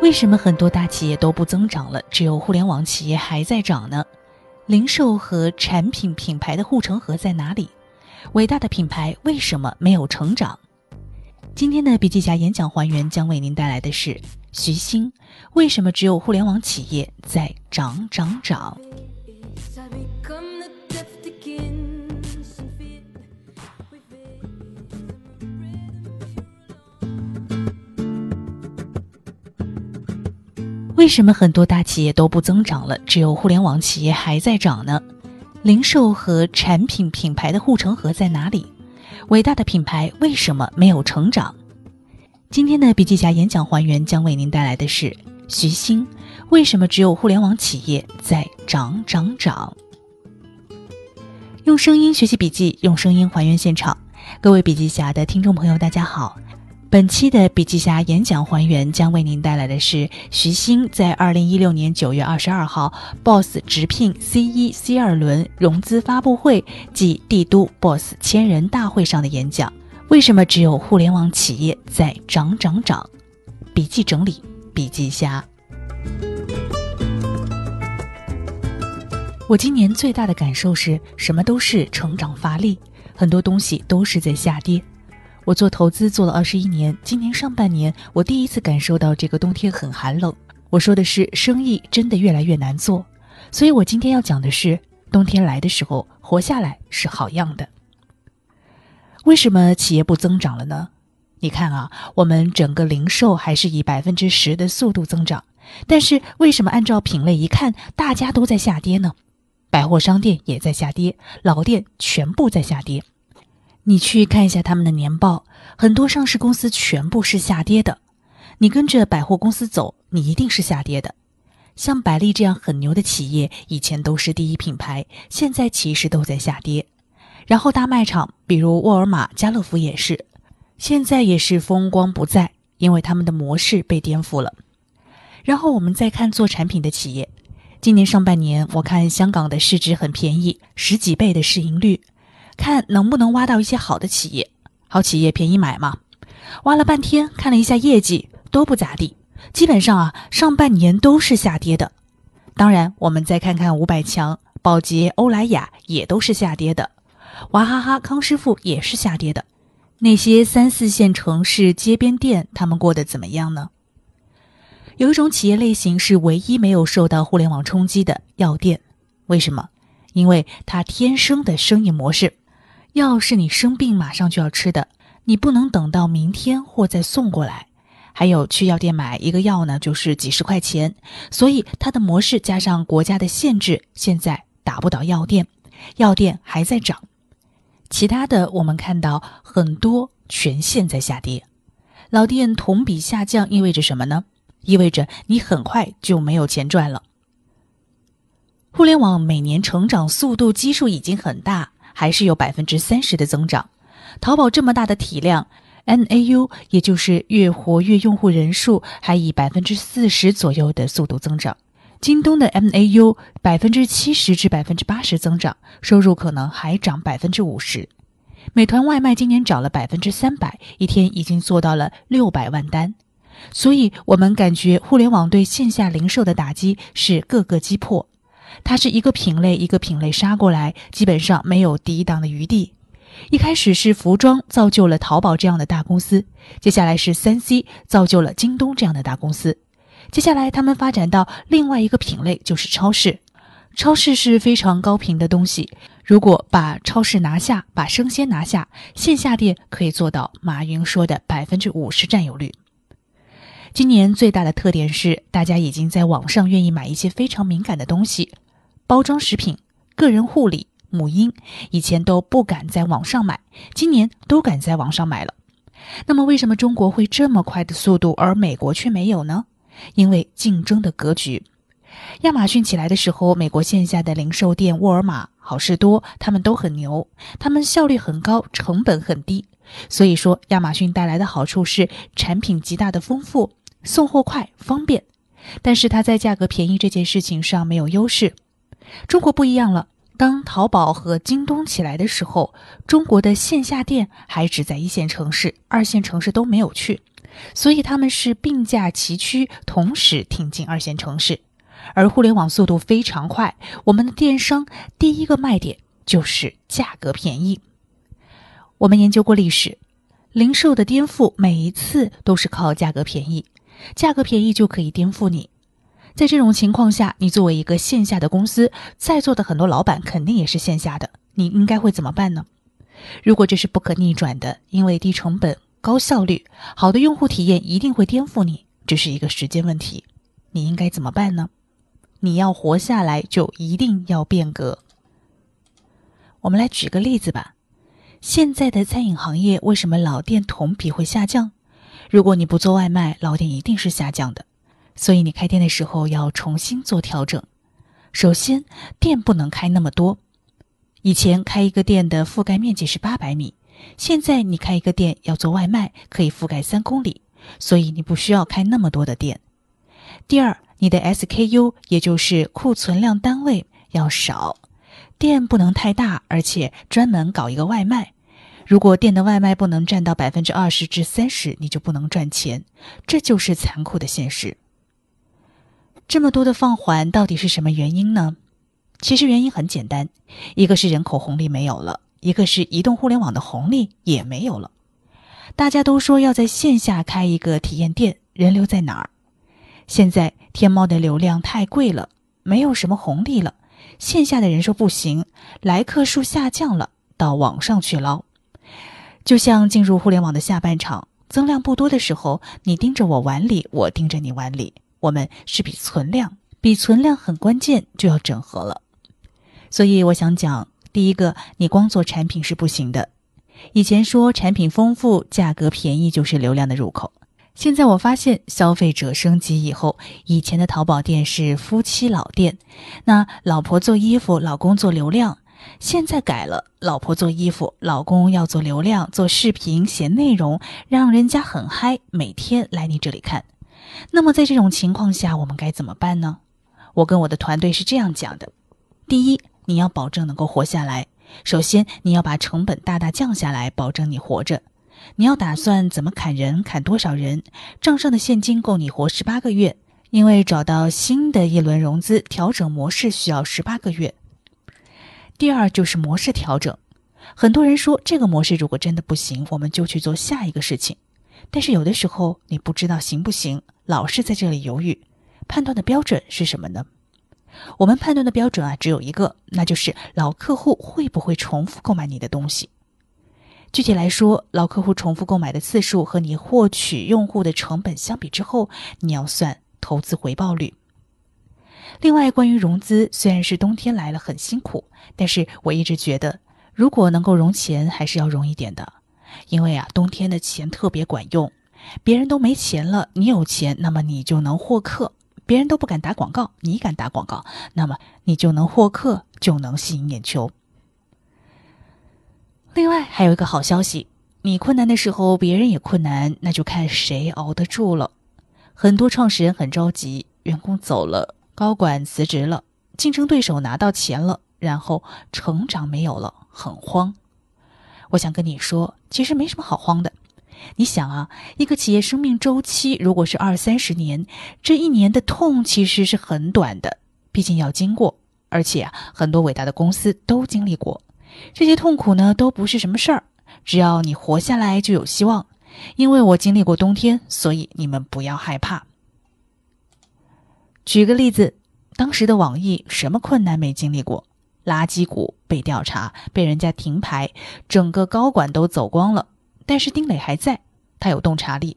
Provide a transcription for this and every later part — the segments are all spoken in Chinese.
为什么很多大企业都不增长了，只有互联网企业还在涨呢？零售和产品品牌的护城河在哪里？伟大的品牌为什么没有成长？今天的笔记侠演讲还原将为您带来的是徐星：为什么只有互联网企业在涨涨涨？为什么很多大企业都不增长了，只有互联网企业还在涨呢？零售和产品品牌的护城河在哪里？伟大的品牌为什么没有成长？今天的笔记侠演讲还原将为您带来的是徐新：为什么只有互联网企业在涨涨涨？用声音学习笔记，用声音还原现场。各位笔记侠的听众朋友，大家好。本期的笔记侠演讲还原将为您带来的是徐新在二零一六年九月二十二号 BOSS 直聘 C 一 C 二轮融资发布会暨帝都 BOSS 千人大会上的演讲。为什么只有互联网企业在涨涨涨？笔记整理，笔记侠。我今年最大的感受是什么都是成长乏力，很多东西都是在下跌。我做投资做了二十一年，今年上半年我第一次感受到这个冬天很寒冷。我说的是生意真的越来越难做，所以我今天要讲的是冬天来的时候活下来是好样的。为什么企业不增长了呢？你看啊，我们整个零售还是以百分之十的速度增长，但是为什么按照品类一看，大家都在下跌呢？百货商店也在下跌，老店全部在下跌。你去看一下他们的年报，很多上市公司全部是下跌的。你跟着百货公司走，你一定是下跌的。像百丽这样很牛的企业，以前都是第一品牌，现在其实都在下跌。然后大卖场，比如沃尔玛、家乐福也是，现在也是风光不再，因为他们的模式被颠覆了。然后我们再看做产品的企业，今年上半年我看香港的市值很便宜，十几倍的市盈率。看能不能挖到一些好的企业，好企业便宜买嘛。挖了半天，看了一下业绩都不咋地，基本上啊上半年都是下跌的。当然，我们再看看五百强，宝洁、欧莱雅也都是下跌的，娃哈哈、康师傅也是下跌的。那些三四线城市街边店，他们过得怎么样呢？有一种企业类型是唯一没有受到互联网冲击的药店，为什么？因为它天生的生意模式。药是你生病马上就要吃的，你不能等到明天或再送过来。还有去药店买一个药呢，就是几十块钱，所以它的模式加上国家的限制，现在打不倒药店，药店还在涨。其他的我们看到很多全线在下跌，老店同比下降意味着什么呢？意味着你很快就没有钱赚了。互联网每年成长速度基数已经很大。还是有百分之三十的增长。淘宝这么大的体量，MAU 也就是月活跃用户人数还以百分之四十左右的速度增长。京东的 MAU 百分之七十至百分之八十增长，收入可能还涨百分之五十。美团外卖今年涨了百分之三百，一天已经做到了六百万单。所以，我们感觉互联网对线下零售的打击是各个击破。它是一个品类一个品类杀过来，基本上没有抵挡的余地。一开始是服装造就了淘宝这样的大公司，接下来是三 C 造就了京东这样的大公司，接下来他们发展到另外一个品类，就是超市。超市是非常高频的东西，如果把超市拿下，把生鲜拿下，线下店可以做到马云说的百分之五十占有率。今年最大的特点是，大家已经在网上愿意买一些非常敏感的东西，包装食品、个人护理、母婴，以前都不敢在网上买，今年都敢在网上买了。那么，为什么中国会这么快的速度，而美国却没有呢？因为竞争的格局。亚马逊起来的时候，美国线下的零售店沃尔玛、好事多，他们都很牛，他们效率很高，成本很低。所以说，亚马逊带来的好处是产品极大的丰富。送货快方便，但是它在价格便宜这件事情上没有优势。中国不一样了，当淘宝和京东起来的时候，中国的线下店还只在一线城市，二线城市都没有去。所以他们是并驾齐驱，同时挺进二线城市。而互联网速度非常快，我们的电商第一个卖点就是价格便宜。我们研究过历史，零售的颠覆每一次都是靠价格便宜，价格便宜就可以颠覆你。在这种情况下，你作为一个线下的公司，在座的很多老板肯定也是线下的，你应该会怎么办呢？如果这是不可逆转的，因为低成本、高效率、好的用户体验一定会颠覆你，这是一个时间问题。你应该怎么办呢？你要活下来，就一定要变革。我们来举个例子吧。现在的餐饮行业为什么老店同比会下降？如果你不做外卖，老店一定是下降的。所以你开店的时候要重新做调整。首先，店不能开那么多。以前开一个店的覆盖面积是八百米，现在你开一个店要做外卖，可以覆盖三公里，所以你不需要开那么多的店。第二，你的 SKU 也就是库存量单位要少，店不能太大，而且专门搞一个外卖。如果店的外卖不能占到百分之二十至三十，你就不能赚钱，这就是残酷的现实。这么多的放缓到底是什么原因呢？其实原因很简单，一个是人口红利没有了，一个是移动互联网的红利也没有了。大家都说要在线下开一个体验店，人流在哪儿？现在天猫的流量太贵了，没有什么红利了，线下的人说不行，来客数下降了，到网上去捞。就像进入互联网的下半场，增量不多的时候，你盯着我碗里，我盯着你碗里，我们是比存量，比存量很关键，就要整合了。所以我想讲，第一个，你光做产品是不行的。以前说产品丰富、价格便宜就是流量的入口。现在我发现，消费者升级以后，以前的淘宝店是夫妻老店，那老婆做衣服，老公做流量。现在改了，老婆做衣服，老公要做流量，做视频、写内容，让人家很嗨，每天来你这里看。那么在这种情况下，我们该怎么办呢？我跟我的团队是这样讲的：第一，你要保证能够活下来，首先你要把成本大大降下来，保证你活着。你要打算怎么砍人，砍多少人？账上的现金够你活十八个月，因为找到新的一轮融资，调整模式需要十八个月。第二就是模式调整，很多人说这个模式如果真的不行，我们就去做下一个事情。但是有的时候你不知道行不行，老是在这里犹豫。判断的标准是什么呢？我们判断的标准啊，只有一个，那就是老客户会不会重复购买你的东西。具体来说，老客户重复购买的次数和你获取用户的成本相比之后，你要算投资回报率。另外，关于融资，虽然是冬天来了很辛苦，但是我一直觉得，如果能够融钱，还是要融一点的，因为啊，冬天的钱特别管用。别人都没钱了，你有钱，那么你就能获客；别人都不敢打广告，你敢打广告，那么你就能获客，就能吸引眼球。另外还有一个好消息，你困难的时候，别人也困难，那就看谁熬得住了。很多创始人很着急，员工走了，高管辞职了，竞争对手拿到钱了，然后成长没有了，很慌。我想跟你说，其实没什么好慌的。你想啊，一个企业生命周期如果是二三十年，这一年的痛其实是很短的，毕竟要经过，而且，很多伟大的公司都经历过。这些痛苦呢，都不是什么事儿。只要你活下来，就有希望。因为我经历过冬天，所以你们不要害怕。举个例子，当时的网易什么困难没经历过？垃圾股被调查，被人家停牌，整个高管都走光了。但是丁磊还在，他有洞察力。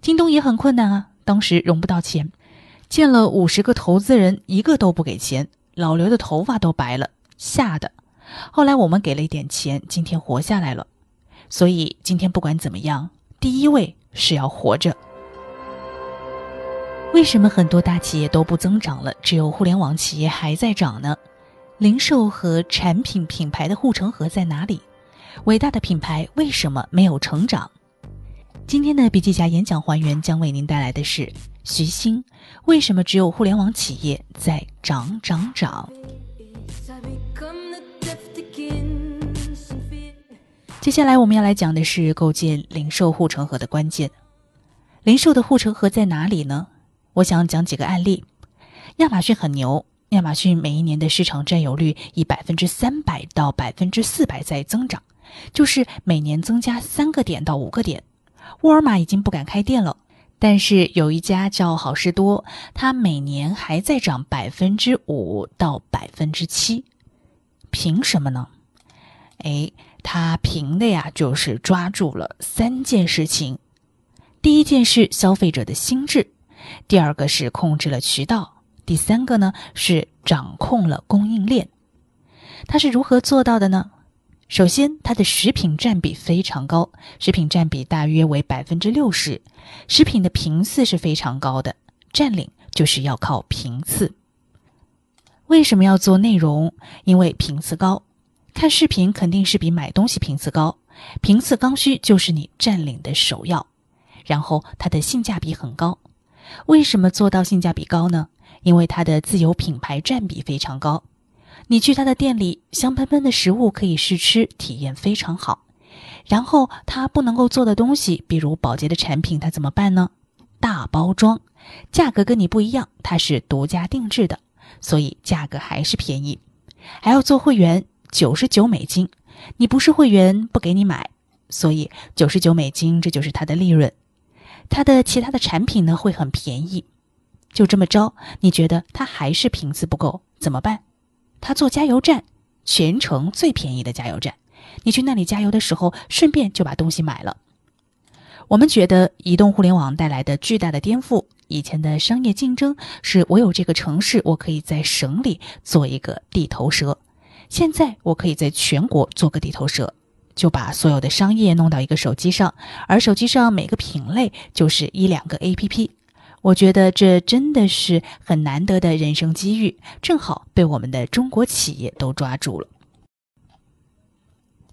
京东也很困难啊，当时融不到钱，见了五十个投资人，一个都不给钱，老刘的头发都白了，吓得。后来我们给了一点钱，今天活下来了。所以今天不管怎么样，第一位是要活着。为什么很多大企业都不增长了，只有互联网企业还在涨呢？零售和产品品牌的护城河在哪里？伟大的品牌为什么没有成长？今天的笔记侠演讲还原将为您带来的是徐新：为什么只有互联网企业在涨涨涨？接下来我们要来讲的是构建零售护城河的关键。零售的护城河在哪里呢？我想讲几个案例。亚马逊很牛，亚马逊每一年的市场占有率以百分之三百到百分之四百在增长，就是每年增加三个点到五个点。沃尔玛已经不敢开店了，但是有一家叫好事多，它每年还在涨百分之五到百分之七。凭什么呢？哎，它凭的呀，就是抓住了三件事情。第一件是消费者的心智，第二个是控制了渠道。第三个呢是掌控了供应链，它是如何做到的呢？首先，它的食品占比非常高，食品占比大约为百分之六十，食品的频次是非常高的，占领就是要靠频次。为什么要做内容？因为频次高，看视频肯定是比买东西频次高，频次刚需就是你占领的首要。然后它的性价比很高，为什么做到性价比高呢？因为它的自有品牌占比非常高，你去他的店里，香喷喷的食物可以试吃，体验非常好。然后他不能够做的东西，比如保洁的产品，它怎么办呢？大包装，价格跟你不一样，它是独家定制的，所以价格还是便宜。还要做会员，九十九美金，你不是会员不给你买，所以九十九美金这就是它的利润。它的其他的产品呢会很便宜。就这么着，你觉得他还是频次不够怎么办？他做加油站，全程最便宜的加油站，你去那里加油的时候，顺便就把东西买了。我们觉得移动互联网带来的巨大的颠覆，以前的商业竞争是我有这个城市，我可以在省里做一个地头蛇，现在我可以在全国做个地头蛇，就把所有的商业弄到一个手机上，而手机上每个品类就是一两个 APP。我觉得这真的是很难得的人生机遇，正好被我们的中国企业都抓住了。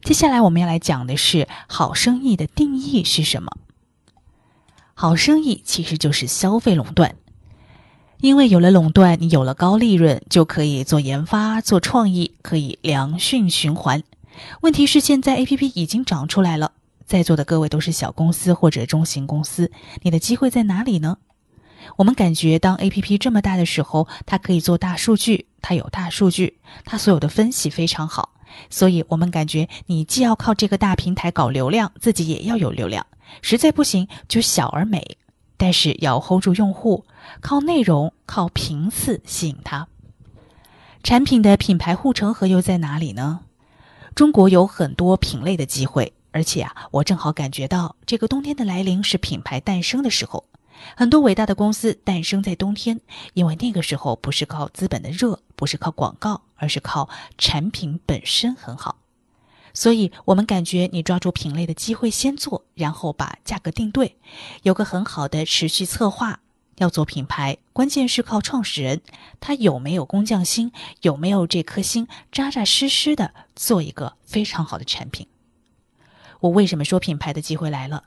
接下来我们要来讲的是好生意的定义是什么？好生意其实就是消费垄断，因为有了垄断，你有了高利润，就可以做研发、做创意，可以良性循环。问题是现在 A P P 已经长出来了，在座的各位都是小公司或者中型公司，你的机会在哪里呢？我们感觉，当 A P P 这么大的时候，它可以做大数据，它有大数据，它所有的分析非常好。所以，我们感觉你既要靠这个大平台搞流量，自己也要有流量。实在不行，就小而美，但是要 hold 住用户，靠内容、靠频次吸引他。产品的品牌护城河又在哪里呢？中国有很多品类的机会，而且啊，我正好感觉到这个冬天的来临是品牌诞生的时候。很多伟大的公司诞生在冬天，因为那个时候不是靠资本的热，不是靠广告，而是靠产品本身很好。所以，我们感觉你抓住品类的机会先做，然后把价格定对，有个很好的持续策划。要做品牌，关键是靠创始人，他有没有工匠心，有没有这颗心，扎扎实实的做一个非常好的产品。我为什么说品牌的机会来了？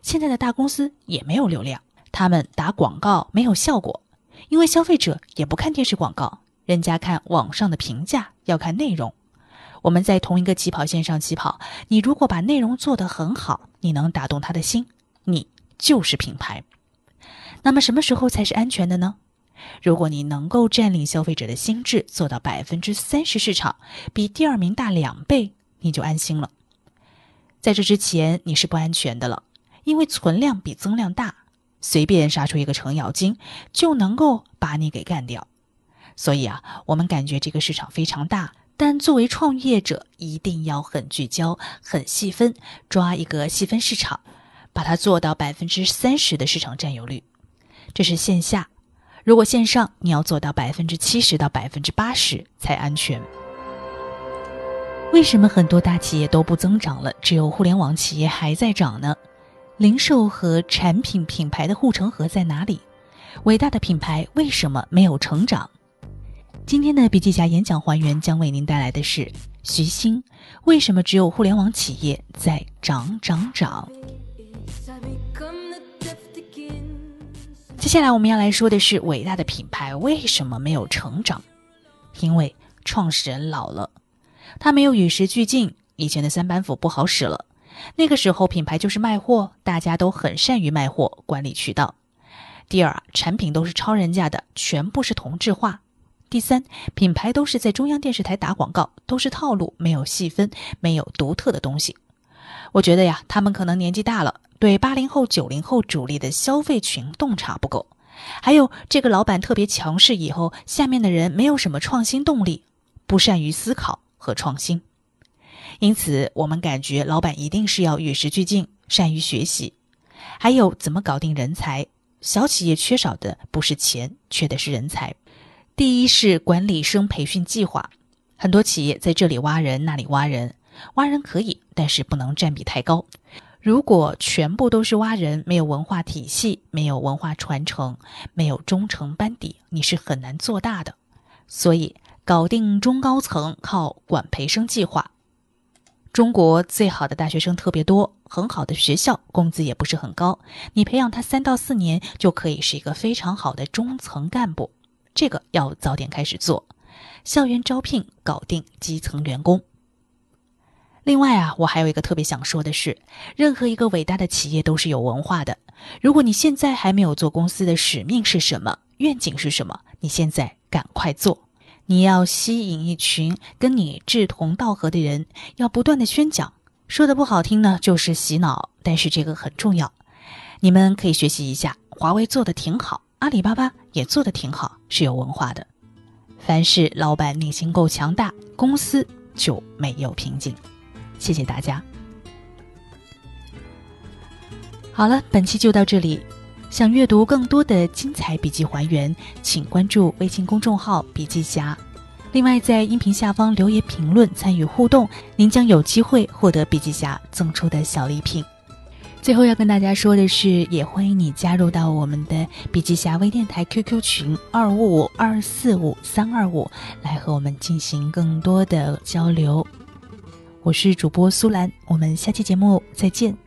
现在的大公司也没有流量。他们打广告没有效果，因为消费者也不看电视广告，人家看网上的评价，要看内容。我们在同一个起跑线上起跑，你如果把内容做得很好，你能打动他的心，你就是品牌。那么什么时候才是安全的呢？如果你能够占领消费者的心智，做到百分之三十市场，比第二名大两倍，你就安心了。在这之前你是不安全的了，因为存量比增量大。随便杀出一个程咬金，就能够把你给干掉。所以啊，我们感觉这个市场非常大，但作为创业者，一定要很聚焦、很细分，抓一个细分市场，把它做到百分之三十的市场占有率。这是线下，如果线上，你要做到百分之七十到百分之八十才安全。为什么很多大企业都不增长了，只有互联网企业还在涨呢？零售和产品品牌的护城河在哪里？伟大的品牌为什么没有成长？今天的笔记侠演讲还原将为您带来的是徐新：为什么只有互联网企业在涨涨涨？接下来我们要来说的是伟大的品牌为什么没有成长？因为创始人老了，他没有与时俱进，以前的三板斧不好使了。那个时候品牌就是卖货，大家都很善于卖货，管理渠道。第二，产品都是抄人家的，全部是同质化。第三，品牌都是在中央电视台打广告，都是套路，没有细分，没有独特的东西。我觉得呀，他们可能年纪大了，对八零后、九零后主力的消费群洞察不够。还有这个老板特别强势，以后下面的人没有什么创新动力，不善于思考和创新。因此，我们感觉老板一定是要与时俱进，善于学习。还有怎么搞定人才？小企业缺少的不是钱，缺的是人才。第一是管理生培训计划，很多企业在这里挖人，那里挖人，挖人可以，但是不能占比太高。如果全部都是挖人，没有文化体系，没有文化传承，没有忠诚班底，你是很难做大的。所以，搞定中高层靠管培生计划。中国最好的大学生特别多，很好的学校工资也不是很高，你培养他三到四年就可以是一个非常好的中层干部，这个要早点开始做。校园招聘搞定基层员工。另外啊，我还有一个特别想说的是，任何一个伟大的企业都是有文化的。如果你现在还没有做公司的使命是什么，愿景是什么，你现在赶快做。你要吸引一群跟你志同道合的人，要不断的宣讲，说的不好听呢，就是洗脑，但是这个很重要。你们可以学习一下，华为做的挺好，阿里巴巴也做的挺好，是有文化的。凡是老板内心够强大，公司就没有瓶颈。谢谢大家。好了，本期就到这里。想阅读更多的精彩笔记还原，请关注微信公众号“笔记侠”。另外，在音频下方留言评论参与互动，您将有机会获得笔记侠赠出的小礼品。最后要跟大家说的是，也欢迎你加入到我们的笔记侠微电台 QQ 群二五五二四五三二五，来和我们进行更多的交流。我是主播苏兰，我们下期节目再见。